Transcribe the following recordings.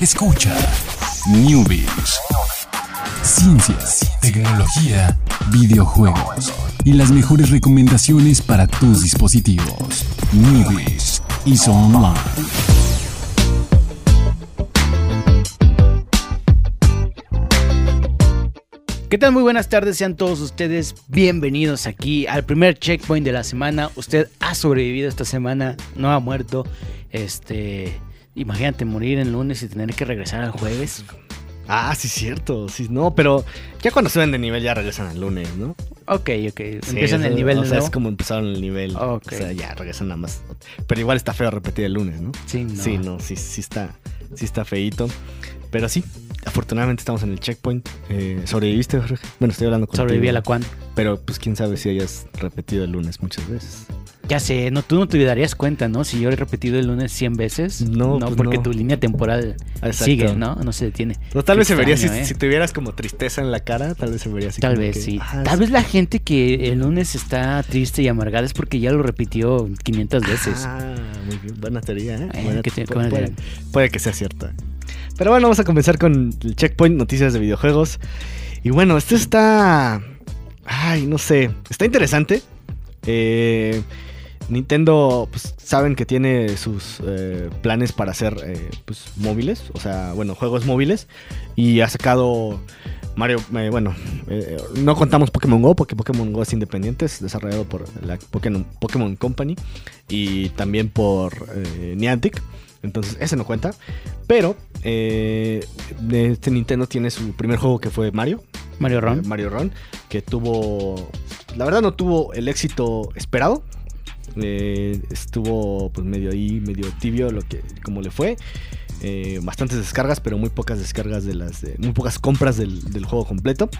Escucha Newbies. Ciencias, tecnología, videojuegos y las mejores recomendaciones para tus dispositivos. Newbies y Online. ¿Qué tal? Muy buenas tardes, sean todos ustedes bienvenidos aquí al primer checkpoint de la semana. Usted ha sobrevivido esta semana, no ha muerto. Este, imagínate morir el lunes y tener que regresar al jueves. Ah, sí, cierto. Sí, no, pero ya cuando suben de nivel ya regresan al lunes, ¿no? Ok, ok. Sí, Empiezan el nivel O sea, nuevo. es como empezaron el nivel. Ok. O sea, ya regresan nada más. Pero igual está feo repetir el lunes, ¿no? Sí, no. Sí, no, sí, sí está, sí está feíto. Pero sí, afortunadamente estamos en el checkpoint. Eh, ¿Sobreviviste, Jorge? Bueno, estoy hablando contigo. Sobreviví a la cuan. Pero pues quién sabe si hayas repetido el lunes muchas veces. Ya sé, no, tú no te darías cuenta, ¿no? Si yo he repetido el lunes 100 veces. No, pues porque no. tu línea temporal Exacto. sigue, ¿no? No se detiene. O tal Qué vez se vería, si, ¿eh? si tuvieras como tristeza en la cara, tal vez se vería así Tal vez que, sí. ah, Tal sí. vez la gente que el lunes está triste y amargada es porque ya lo repitió 500 veces. Ah, muy bien. Buena teoría, ¿eh? Eh, Buena- que te- pu- buena puede, que sea cierta. Pero bueno, vamos a comenzar con el checkpoint, noticias de videojuegos. Y bueno, este está... Ay, no sé. Está interesante. Eh, Nintendo, pues saben que tiene sus eh, planes para hacer eh, pues, móviles. O sea, bueno, juegos móviles. Y ha sacado... Mario, eh, bueno, eh, no contamos Pokémon Go porque Pokémon Go es independiente, es desarrollado por la Pokémon, Pokémon Company y también por eh, Niantic. Entonces, ese no cuenta. Pero eh, este Nintendo tiene su primer juego que fue Mario. Mario eh, Ron. Mario Run. Que tuvo. La verdad, no tuvo el éxito esperado. Eh, estuvo pues medio ahí, medio tibio lo que como le fue. Eh, bastantes descargas, pero muy pocas descargas de las. de- muy pocas compras del, del juego completo.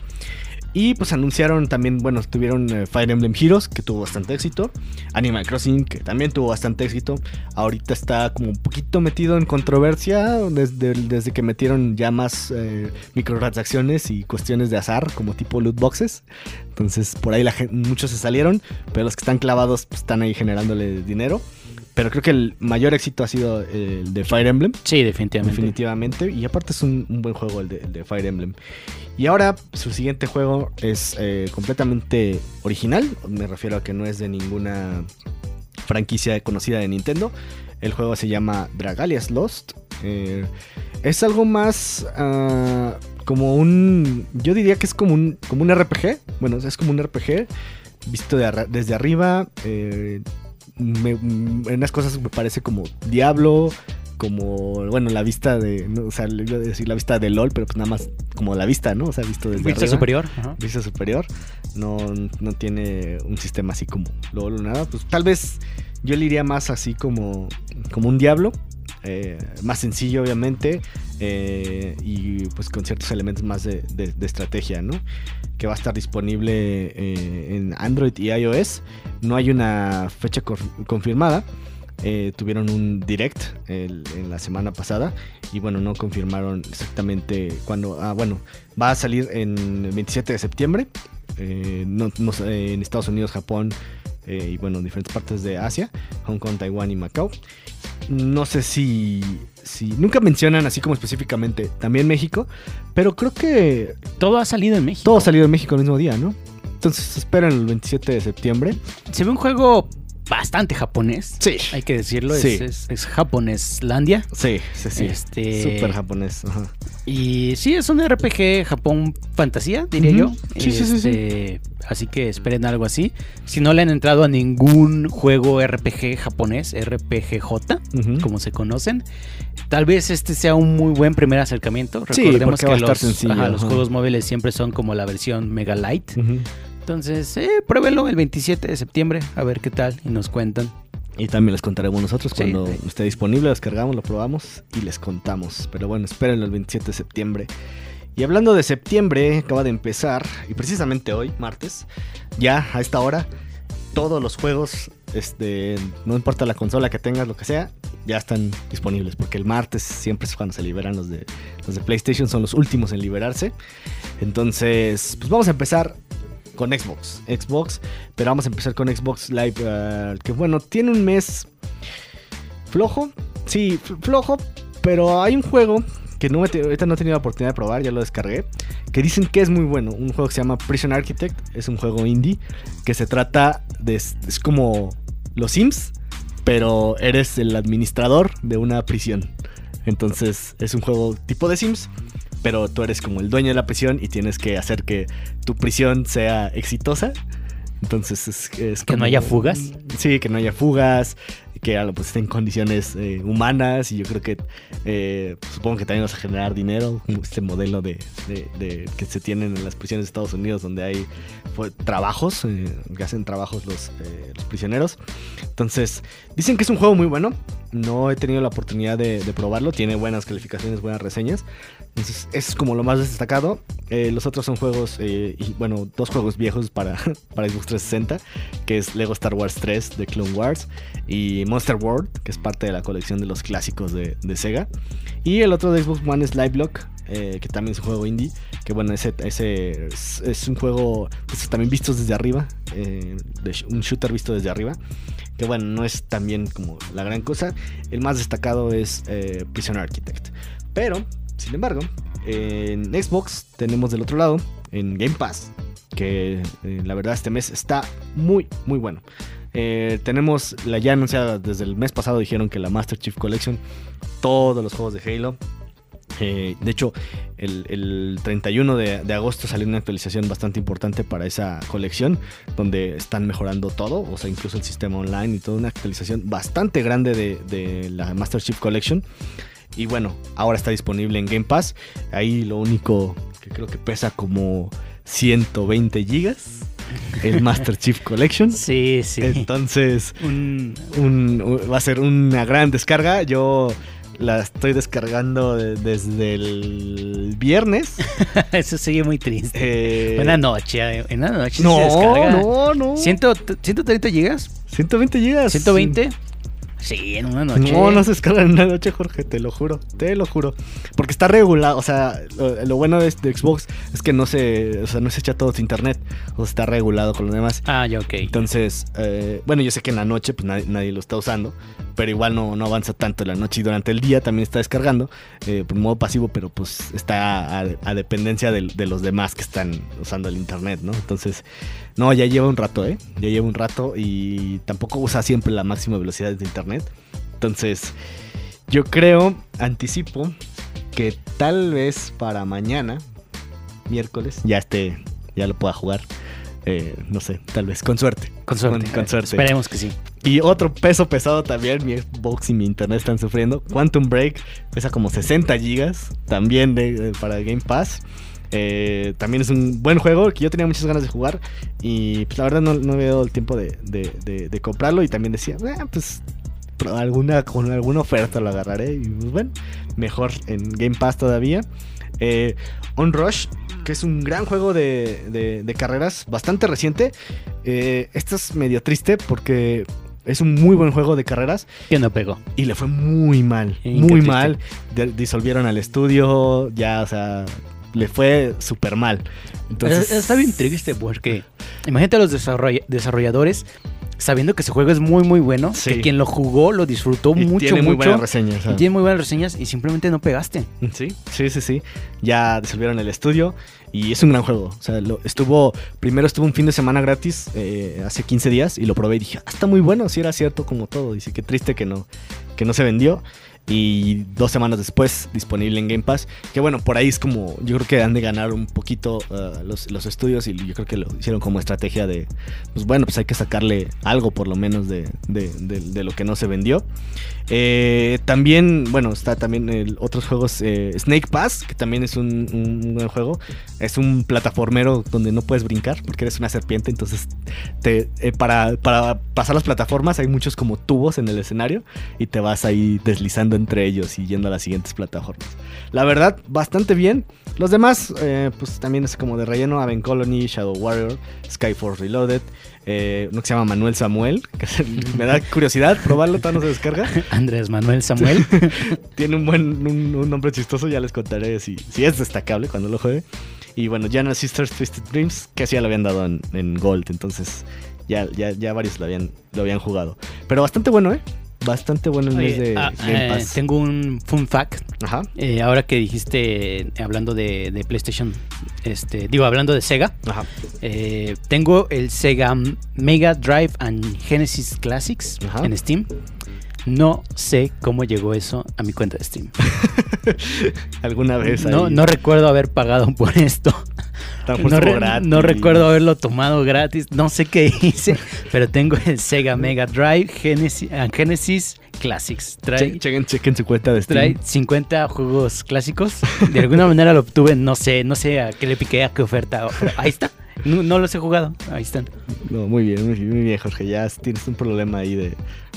Y pues anunciaron también, bueno, tuvieron eh, Fire Emblem Heroes, que tuvo bastante éxito. Animal Crossing, que también tuvo bastante éxito. Ahorita está como un poquito metido en controversia desde, desde que metieron ya más eh, microtransacciones y cuestiones de azar, como tipo loot boxes. Entonces por ahí la gen- muchos se salieron, pero los que están clavados pues, están ahí generándole dinero. Pero creo que el mayor éxito ha sido el de Fire Emblem. Sí, definitivamente. Definitivamente. Y aparte es un, un buen juego el de, el de Fire Emblem. Y ahora su siguiente juego es eh, completamente original. Me refiero a que no es de ninguna franquicia conocida de Nintendo. El juego se llama Dragalias Lost. Eh, es algo más ah, como un... Yo diría que es como un, como un RPG. Bueno, es como un RPG visto de desde arriba. eh, me- en unas cosas me parece como Diablo, como, bueno, la vista de, no, o sea, le iba a decir la vista de LOL, pero pues nada más como la vista, ¿no? O sea, visto desde Vista arriba. superior. ajá. Vista superior. No, no tiene un sistema así como LOL o nada. Pues tal vez yo le iría más así como, como un Diablo. Eh, más sencillo, obviamente. eh, y pues con ciertos elementos más de, estrategia, ¿no? Que va a estar disponible eh, en Android y iOS. No hay una fecha confirmada. Tuvieron un direct en la semana pasada y bueno, no confirmaron exactamente cuándo. Ah, bueno, va a salir en el 27 de septiembre. no- en Estados Unidos, Japón y bueno, en diferentes partes de Asia, Hong Kong, Taiwán y Macao. No sé si, si nunca mencionan así como específicamente también México, pero creo que Todo ha salido en México. todo ha salido en México el mismo día, ¿no? Entonces esperan el 27 de septiembre. Se ve un juego bastante japonés. Sí. Hay que decirlo. Sí. Es, es, es japoneslandia. Sí, sí, sí. Este- Súper japonés. Ajá. Y sí, es un RPG Japón fantasía, diría yo. Sí, sí, sí, sí. Este, Así que esperen algo así. Si no le han entrado a ningún juego RPG japonés, RPGJ, Ujú. como se conocen, tal vez este sea un muy buen primer acercamiento. Recordemos que los, sencillo, ajá, los ajá. juegos móviles siempre son como la versión Mega Light. Ujú. Entonces, eh, pruébelo el 27 de septiembre, a ver qué tal y nos cuentan. Y también les contaremos nosotros Sí, cuando sí. esté disponible, lo descargamos, lo probamos y les contamos. Pero bueno, espérenlo el 27 de septiembre. Y hablando de septiembre, acaba de empezar, y precisamente hoy, martes, ya a esta hora, todos los juegos, este, no importa la consola que tengas, lo que sea, ya están disponibles. Porque el martes siempre es cuando se liberan los de, los de PlayStation, son los últimos en liberarse. Entonces, pues vamos a empezar con Xbox. Xbox, pero vamos a empezar con Xbox Live, eh, que bueno, tiene un mes flojo. Sí, flojo, pero hay un juego que no, ahorita no he tenido la oportunidad de probar, ya lo descargué, que dicen que es muy bueno. Un juego que se llama Prison Architect, es un juego indie que se trata de... es como los Sims, pero eres el administrador de una prisión. Entonces es un juego tipo de Sims, pero tú eres como el dueño de la prisión y tienes que hacer que tu prisión sea exitosa. Entonces es, es que no haya fugas. Sí, que no haya fugas, que pues, esté en condiciones eh, humanas y yo creo que eh, pues, supongo que también vas a generar dinero, este modelo de, que se tienen en las prisiones de Estados Unidos donde hay pues, trabajos, eh, que hacen trabajos los, los, prisioneros. Entonces, dicen que es un juego muy bueno, no he tenido la oportunidad de, probarlo, tiene buenas calificaciones, buenas reseñas. Entonces, es como lo más destacado. los otros son juegos, y bueno, dos juegos viejos para, para Xbox 360, que es Lego Star Wars 3 de Clone Wars y Monster World, que es parte de la colección de los clásicos de, Sega. Y el otro de Xbox One es Live Block, eh, que también es un juego indie. Que bueno, ese, es, un juego pues, también visto desde arriba, eh, un shooter visto desde arriba. Que bueno, no es también como la gran cosa. El más destacado es eh, Prison Architect. Pero, sin embargo, en Xbox tenemos del otro lado, en Game Pass, que la verdad este mes está muy, muy bueno. Eh, tenemos la ya anunciada desde el mes pasado, dijeron que la Master Chief Collection, todos los juegos de Halo. Eh, de hecho, el, 31 de, agosto salió una actualización bastante importante para esa colección, donde están mejorando todo, o sea, incluso el sistema online y toda una actualización bastante grande de, de la Master Chief Collection. Y bueno, ahora está disponible en Game Pass. Ahí lo único que creo que pesa como 120 gigas el Master Chief Collection. Sí, sí. Entonces, va a ser una gran descarga. Yo la estoy descargando desde el viernes. Eso sigue muy triste. Eh, Buena noche. En la noche no, se descarga. No, no, ¿130 gigas? 120 gigas. ¿120? Sí, en una noche. No, no se escala en una noche, Jorge, te lo juro, te lo juro. Porque está regulado, o sea, lo, bueno de, Xbox es que no se, o sea, no se echa todo su internet, o sea, está regulado con lo demás. Ah, ya, ok. Entonces, eh, bueno, yo sé que en la noche pues nadie, lo está usando, pero igual no, no, avanza tanto en la noche y durante el día también está descargando, eh, por modo pasivo, pero pues está a, dependencia de, de los demás que están usando el internet, ¿no? Entonces, no, ya lleva un rato, ¿eh? Ya lleva un rato y tampoco usa siempre la máxima velocidad de internet. Entonces, yo creo, anticipo, que tal vez para mañana, miércoles, ya esté, ya lo pueda jugar. Eh, no sé, tal vez, con suerte. Con suerte. Con, suerte. Esperemos que sí. Y otro peso pesado también, mi Xbox y mi internet están sufriendo. Quantum Break pesa como 60 gigas, también de, para Game Pass. Eh, también es un buen juego que yo tenía muchas ganas de jugar y pues, la verdad no, no había dado el tiempo de, de, comprarlo y también decía, ah, pues alguna, con alguna oferta lo agarraré y pues bueno, mejor en Game Pass todavía. Eh, On Rush, que es un gran juego de, de carreras, bastante reciente. Eh, esto es medio triste porque es un muy buen juego de carreras. Que no pegó. Y le fue muy mal. muy mal. disolvieron al estudio. Ya, o sea, le fue súper mal. Entonces, está bien triste porque imagínate a los desarrolladores sabiendo que ese juego es muy muy bueno, que quien lo jugó lo disfrutó mucho, tiene muy buenas reseñas. Y tiene muy buenas reseñas y simplemente no pegaste. Sí, sí, sí, sí. Ya disolvieron el estudio y es un gran juego. O sea, estuvo primero estuvo un fin de semana gratis eh, hace 15 días y lo probé y dije, ah, está muy bueno, si era cierto como todo. Dice, qué triste que no que no se vendió y dos semanas después disponible en Game Pass. Que bueno, por ahí es como, yo creo que han de ganar un poquito uh, los, los, estudios y yo creo que lo hicieron como estrategia de, pues bueno, pues hay que sacarle algo por lo menos de, de, lo que no se vendió. Eh, también, bueno, está también el, otros juegos. Eh, Snake Pass, que también es un, buen juego. Es un plataformero donde no puedes brincar porque eres una serpiente. Entonces, eh, para, para, pasar las plataformas hay muchos como tubos en el escenario y te vas ahí deslizando entre ellos y yendo a las siguientes plataformas. La verdad, bastante bien. Los demás, pues también es como de relleno: Aven Colony, Shadow Warrior, Skyforce Reloaded eh, uno que se llama Manuel Samuel, que me da curiosidad probarlo, todavía no se descarga. Andrés Manuel Samuel. Tiene un buen un, nombre chistoso, ya les contaré si, si es destacable cuando lo juegue. Y bueno, Jana Sisters Twisted Dreams, que así ya lo habían dado en, Gold, entonces ya, ya, ya varios lo habían, lo habían jugado. Pero bastante bueno, ¿eh? Bastante bueno el mes de ah, Game eh, Pass. tengo un fun fact. Ajá, Eh, ahora que dijiste, hablando de, de PlayStation, este, digo, hablando de Sega, ajá. eh, tengo el Sega Mega Drive and Genesis Classics Ajá. en Steam. No sé cómo llegó eso a mi cuenta de Steam. Alguna vez no recuerdo haber pagado por esto. No, justo re- gratis. no recuerdo haberlo tomado gratis. No sé qué hice, pero tengo el Sega Mega Drive Genesis, ah, Genesis Classics. Trae, Che- chequen, chequen su cuenta de Steam. trae 50 juegos clásicos. De alguna manera lo obtuve, no sé, no sé a qué le piqué, a qué oferta. pero ahí está. No, no los he jugado. Ahí están. No, muy bien, muy bien, muy bien, Jorge. Ya tienes un problema ahí de,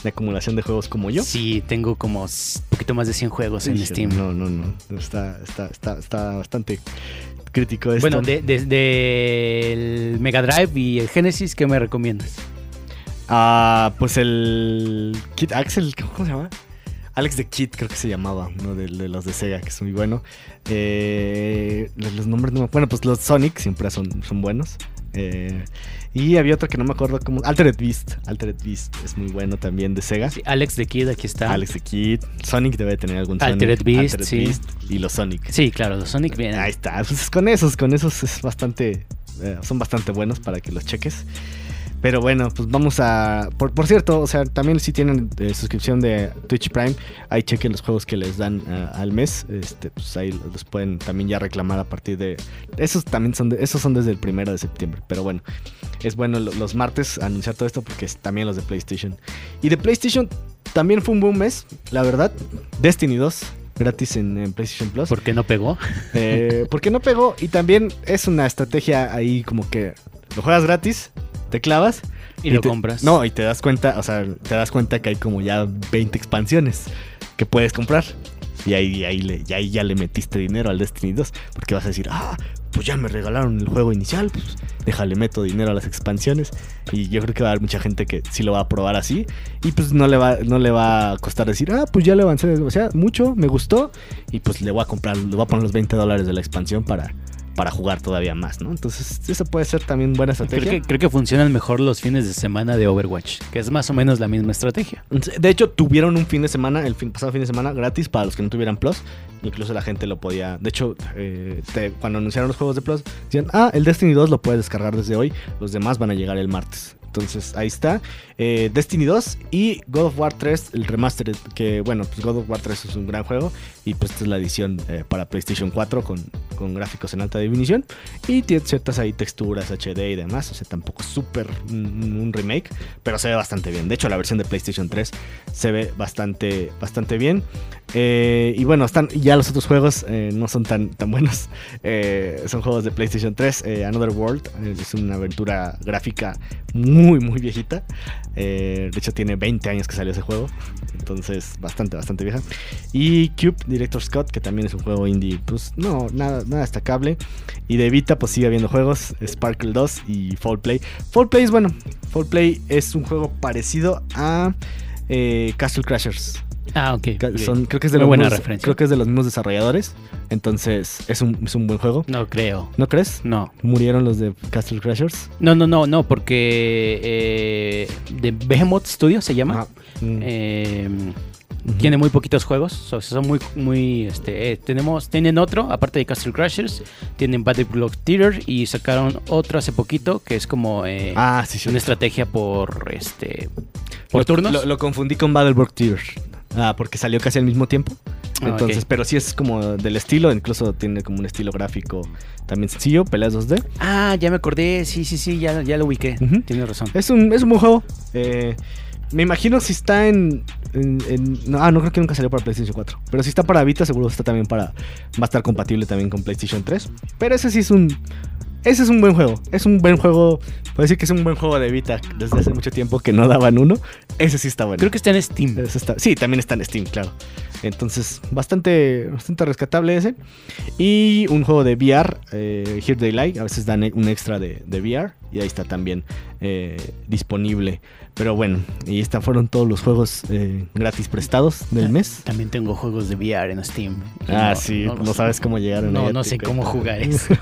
de acumulación de juegos como yo. Sí, tengo como s- poquito más de 100 juegos en Steam. No, no, no. Está, está, está, está bastante crítico esto. Bueno, de- desde el Mega Drive y el Genesis, ¿qué me recomiendas? Ah, pues el Kid Axel, ¿cómo se llama? Alex the Kid creo que se llamaba, uno de, de los de Sega, que es muy bueno. Eh, los, los nombres no me Bueno, pues los Sonic siempre son, son buenos. Eh, y había otro que no me acuerdo cómo. Altered Beast. Altered Beast es muy bueno también de Sega. Sí, Alex de Kid, aquí está. Alex the Kid. Sonic debe tener algún Sonic. Altered Beast, sí. y los Sonic. Sí, claro, los Sonic vienen. Ahí está. Pues con esos, con esos es bastante. eh, son bastante buenos para que los cheques. Pero bueno, pues vamos a. Por, por cierto, o sea, también si tienen eh, suscripción de Twitch Prime, ahí chequen los juegos que les dan eh, al mes. Este, pues ahí los pueden también ya reclamar a partir de. Esos también son de- esos son desde el primero de septiembre. Pero bueno, es bueno lo- los martes anunciar todo esto porque es también los de PlayStation. Y de PlayStation también fue un buen mes, la verdad. Destiny 2, gratis en, en PlayStation Plus. ¿Por qué no pegó? Eh, porque no pegó y también es una estrategia ahí como que lo juegas gratis, te clavas Y, lo te- compras. No, y te das cuenta, o sea, te das cuenta que hay como ya 20 expansiones que puedes comprar. Y ahí, ahí, le, y ahí ya le metiste dinero al Destiny 2. Porque vas a decir, ah, pues ya me regalaron el juego inicial, pues déjale, meto dinero a las expansiones. Y yo creo que va a haber mucha gente que sí lo va a probar así. Y pues no le va, no le va a costar decir, ah, pues ya le avancé, o sea, mucho, me gustó. Y pues le voy a comprar, le voy a poner los 20 dólares de la expansión para, para jugar todavía más, ¿no? Entonces, eso puede ser también buena Creo estrategia. que, creo que funcionan mejor los fines de semana de Overwatch, que es más o menos la misma estrategia. De hecho, tuvieron un fin de semana, el fin, pasado fin de semana, gratis para los que no tuvieran Plus. Incluso la gente lo podía. De hecho, eh, te- cuando anunciaron los juegos de Plus, decían: Ah, el Destiny 2 lo puedes descargar desde hoy. Los demás van a llegar el martes. Entonces, ahí está. Eh, Destiny 2 y God of War 3, el remastered. Que bueno, pues God of War 3 es un gran juego. Y pues esta es la edición eh, para PlayStation 4 con, con gráficos en alta definición. Y tiene ciertas ahí texturas HD y demás. O sea, tampoco es súper un, remake. Pero se ve bastante bien. De hecho, la versión de PlayStation 3 se ve bastante, bastante bien. Eh, y bueno, están ya los otros juegos no son tan, tan buenos. Son juegos de PlayStation 3. eh, Another World es una aventura gráfica muy, muy viejita. Eh, de hecho, tiene 20 años que salió ese juego. Entonces, bastante, bastante vieja. Y Cube Director Scott, que también es un juego indie, pues no, nada, nada destacable. Y de Vita, pues sigue habiendo juegos: Sparkle 2 y Fall Play. Fall Play es bueno. Fall Play es un juego parecido a eh, Castle Crashers. Ah, ok. Son, creo que es de Muy los buena mismos- referencia. Creo que es de los mismos desarrolladores. Entonces, es un, es un buen juego. No creo. ¿No crees? No. Murieron los de Castle Crashers. No, no, no, no, porque eh, de Behemoth Studio se llama. Ajá. Mm, Eh. Tiene muy poquitos juegos, so- son muy, muy, este, eh, tenemos, tienen otro, aparte de Castle Crashers, tienen Battle Block Theater y sacaron otro hace poquito que es como eh, Ah, sí, sí. una estrategia por, este, por Lo- turnos. Lo, lo confundí con Battlebrook Theater. Ah, porque salió casi al mismo tiempo. Ah, Entonces, pero sí es como del estilo, incluso tiene como un estilo gráfico también sencillo, peleas 2D. Ah, ya me acordé, sí, sí, sí, ya, ya lo ubiqué, Ujú. tienes razón. Es un, es un buen juego. Eh, me imagino si está en, en- en- no, ah, no creo que nunca salió para PlayStation 4. Pero si está para Vita, seguro está también para. Va a estar compatible también con PlayStation 3. Pero ese sí es un. Ese es un buen juego. Es un buen juego. Puedo decir que es un buen juego de Vita desde hace mucho tiempo que no daban uno. Ese sí está bueno. Creo que está en Steam. Está- sí, también está en Steam, claro. Entonces, bastante, bastante rescatable ese. Y un juego de VR, eh, Here They Lie. A veces dan un extra de, de VR. Y ahí está también eh, disponible. Pero bueno, y estos fueron todos los juegos eh, gratis prestados del mes. También tengo juegos de VR en Steam. Ah, no- sí, no no, sabes cómo llegaron. No, no sé cómo jugar eso.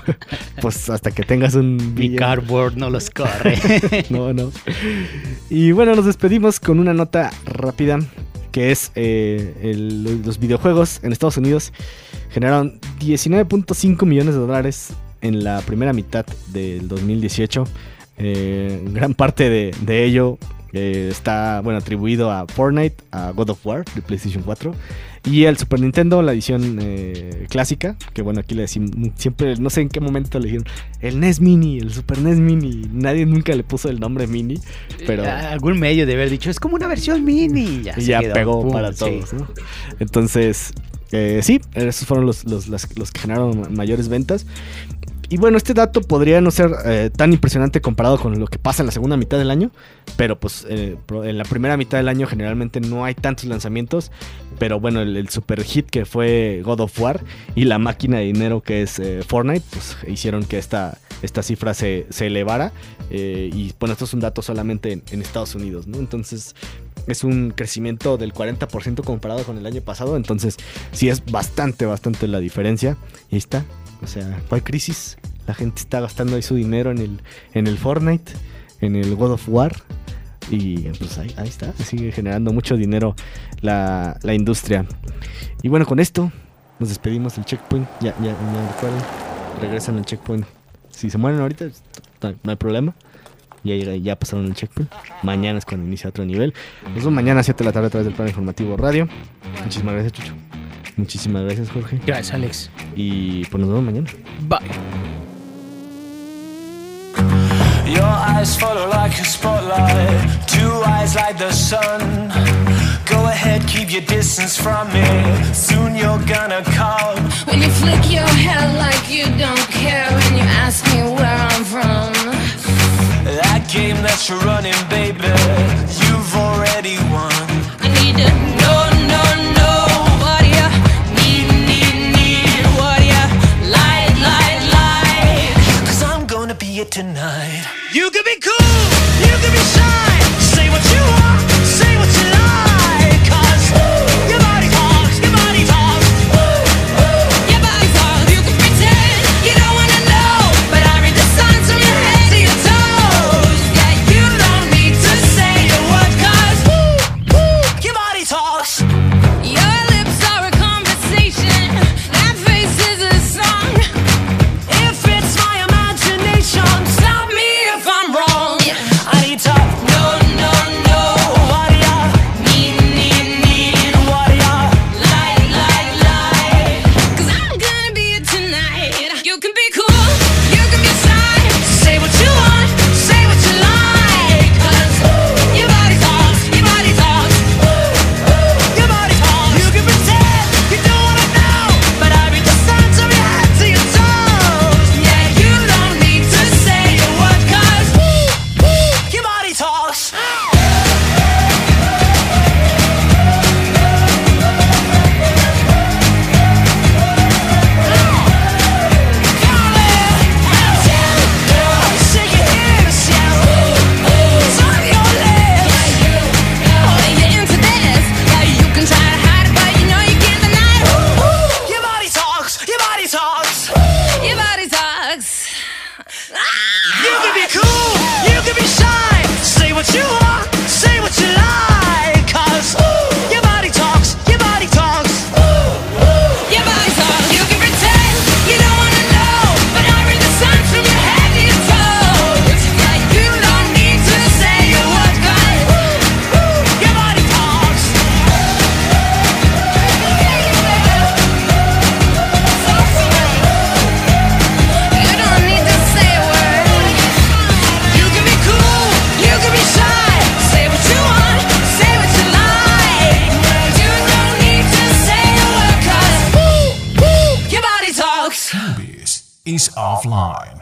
Pues hasta que tengas un Mi cardboard no los corre. No, no. Y bueno, nos despedimos con una nota rápida. Que es eh, los videojuegos en Estados Unidos generaron 19.5 millones de dólares en la primera mitad del 2018. Eh, gran parte de ello eh, está bueno atribuido a Fortnite, a God of War de PlayStation 4 y el Super Nintendo, la edición eh, clásica, que bueno, aquí le decimos siempre, no sé en qué momento le dijeron el NES Mini, el Super NES Mini, nadie nunca le puso el nombre Mini, pero Eh, algún medio de haber dicho, es como una versión mini. Ya, y ya quedó. pegó para sí. todos, ¿no? Entonces, eh, sí, esos fueron los, los- los que generaron mayores ventas. Y bueno, este dato podría no ser eh, tan impresionante comparado con lo que pasa en la segunda mitad del año, pero pues eh, en la primera mitad del año generalmente no hay tantos lanzamientos, pero bueno, el, super hit que fue God of War y la máquina de dinero que es eh, Fortnite, pues hicieron que esta, esta cifra se, se elevara. y bueno, esto es un dato solamente en, en Estados Unidos, ¿no? Entonces es un crecimiento del 40% comparado con el año pasado, entonces sí es bastante, bastante la diferencia. Y ahí está, o sea, ¿cuál crisis? La gente está gastando ahí su dinero en el, en el Fortnite, en el God of War. Y pues ahí, ahí está, sigue generando mucho dinero la, la industria. Y bueno, con esto nos despedimos del checkpoint. Ya, ya, ya recuerden, regresan al checkpoint. Si se mueren ahorita, no hay, no hay problema. Ya, ya pasaron el checkpoint. Mañana es cuando inicia otro nivel. Nos vemos mañana a 7 de la tarde a través del plan informativo radio. Muchísimas gracias, Chucho. Muchísimas gracias, Jorge. Gracias, Alex. Y pues nos vemos mañana. Bye. Your eyes follow like a spotlight, two eyes like the sun. Go ahead, keep your distance from me. Soon you're gonna come. When you flick your hair like you don't care When you ask me where I'm from That game that you're running, baby, time.